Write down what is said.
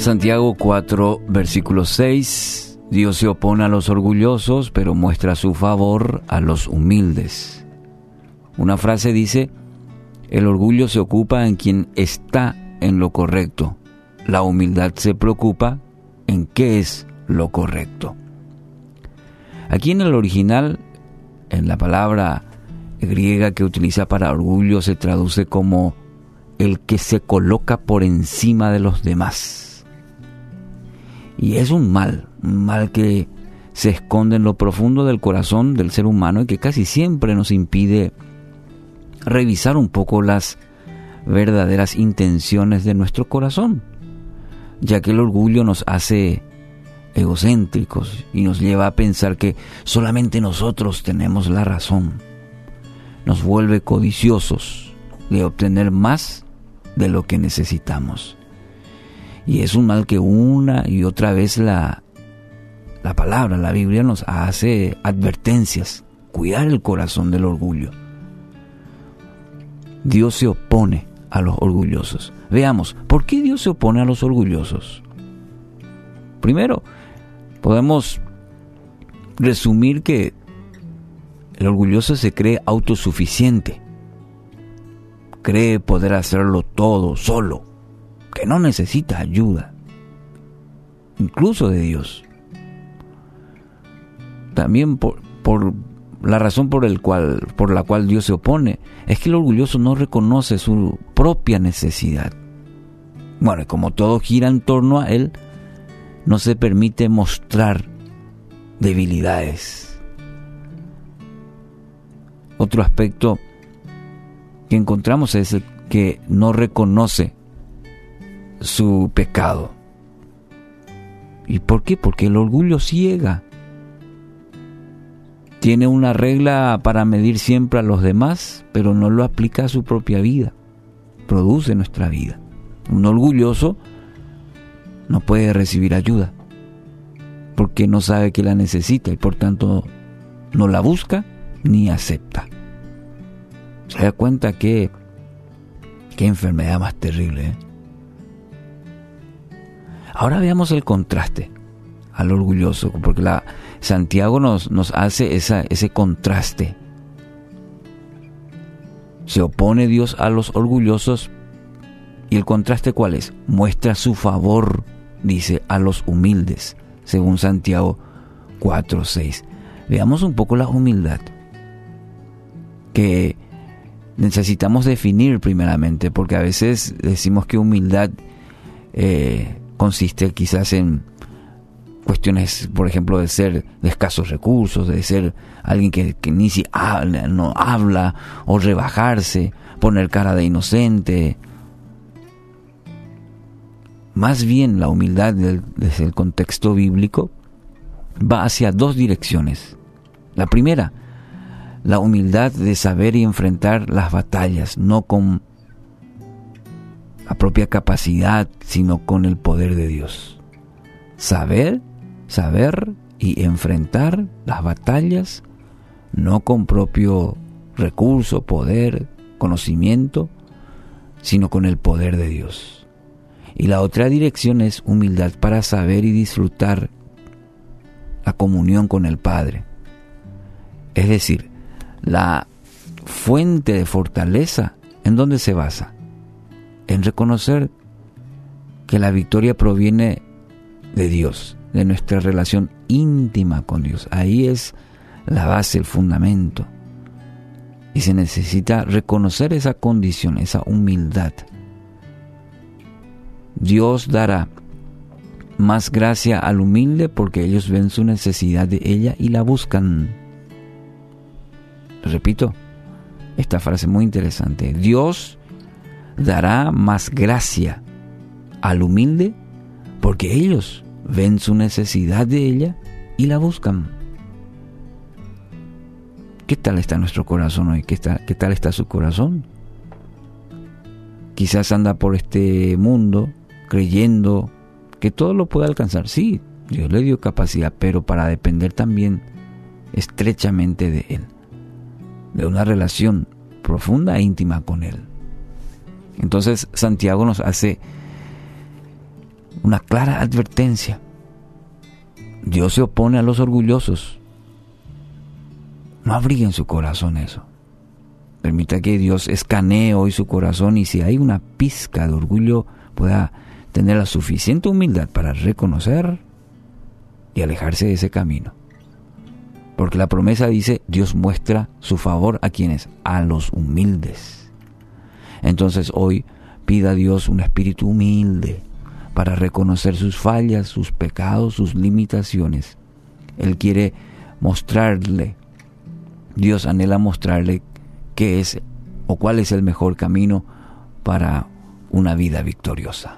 Santiago 4, versículo 6. Dios se opone a los orgullosos, pero muestra su favor a los humildes. Una frase dice, el orgullo se ocupa en quien está en lo correcto. La humildad se preocupa en qué es lo correcto. Aquí en el original, en la palabra griega que utiliza para orgullo, se traduce como el que se coloca por encima de los demás. Y es un mal, un mal que se esconde en lo profundo del corazón del ser humano y que casi siempre nos impide revisar un poco las verdaderas intenciones de nuestro corazón, ya que el orgullo nos hace egocéntricos y nos lleva a pensar que solamente nosotros tenemos la razón. Nos vuelve codiciosos de obtener más de lo que necesitamos. Y es un mal que una y otra vez la, la palabra, la Biblia nos hace advertencias. Cuidar el corazón del orgullo. Dios se opone a los orgullosos. Veamos, ¿por qué Dios se opone a los orgullosos? Primero, podemos resumir que el orgulloso se cree autosuficiente, cree poder hacerlo todo solo, que no necesita ayuda, incluso de Dios. También por, por la razón por, el cual, por la cual Dios se opone es que el orgulloso no reconoce su propia necesidad. Bueno, y como todo gira en torno a él, no se permite mostrar debilidades. Otro aspecto que encontramos es que no reconoce su pecado. ¿Y por qué? Porque el orgullo ciega tiene una regla para medir siempre a los demás, pero no lo aplica a su propia vida. Produce nuestra vida. Un orgulloso no puede recibir ayuda porque no sabe que la necesita y por tanto no la busca ni acepta. Se da cuenta que qué enfermedad más terrible. ¿eh? Ahora veamos el contraste al orgulloso, porque la, Santiago nos, nos hace ese contraste. Se opone Dios a los orgullosos y el contraste cuál es? Muestra su favor, dice, a los humildes, según Santiago 4.6. Veamos un poco la humildad que necesitamos definir primeramente, porque a veces decimos que humildad eh, consiste quizás en cuestiones, por ejemplo, de ser de escasos recursos, de ser alguien que, ni si habla, no habla, o rebajarse, poner cara de inocente. Más bien la humildad desde el contexto bíblico va hacia dos direcciones. La primera, la humildad de saber y enfrentar las batallas, no con la propia capacidad, sino con el poder de Dios. Saber saber y enfrentar las batallas no con propio recurso, poder, conocimiento, sino con el poder de Dios. Y la otra dirección es humildad para saber y disfrutar la comunión con el Padre. Es decir, la fuente de fortaleza, ¿en dónde se basa? En reconocer que la victoria proviene de Dios de nuestra relación íntima con Dios. Ahí es la base, el fundamento. Y se necesita reconocer esa condición, esa humildad. Dios dará más gracia al humilde porque ellos ven su necesidad de ella y la buscan. Repito, esta frase muy interesante. Dios dará más gracia al humilde porque ellos ven su necesidad de ella y la buscan. ¿Qué tal está nuestro corazón hoy? ¿Qué, ¿Qué tal está su corazón? Quizás anda por este mundo creyendo que todo lo puede alcanzar. Sí, Dios le dio capacidad, pero para depender también estrechamente de Él, de una relación profunda e íntima con Él. Entonces Santiago nos hace una clara advertencia. Dios se opone a los orgullosos. No abrigue en su corazón eso. Permita que Dios escanee hoy su corazón y si hay una pizca de orgullo pueda tener la suficiente humildad para reconocer y alejarse de ese camino. Porque la promesa dice, Dios muestra su favor a quienes, a los humildes. Entonces hoy pida a Dios un espíritu humilde para reconocer sus fallas, sus pecados, sus limitaciones. Él quiere mostrarle, Dios anhela mostrarle qué es o cuál es el mejor camino para una vida victoriosa.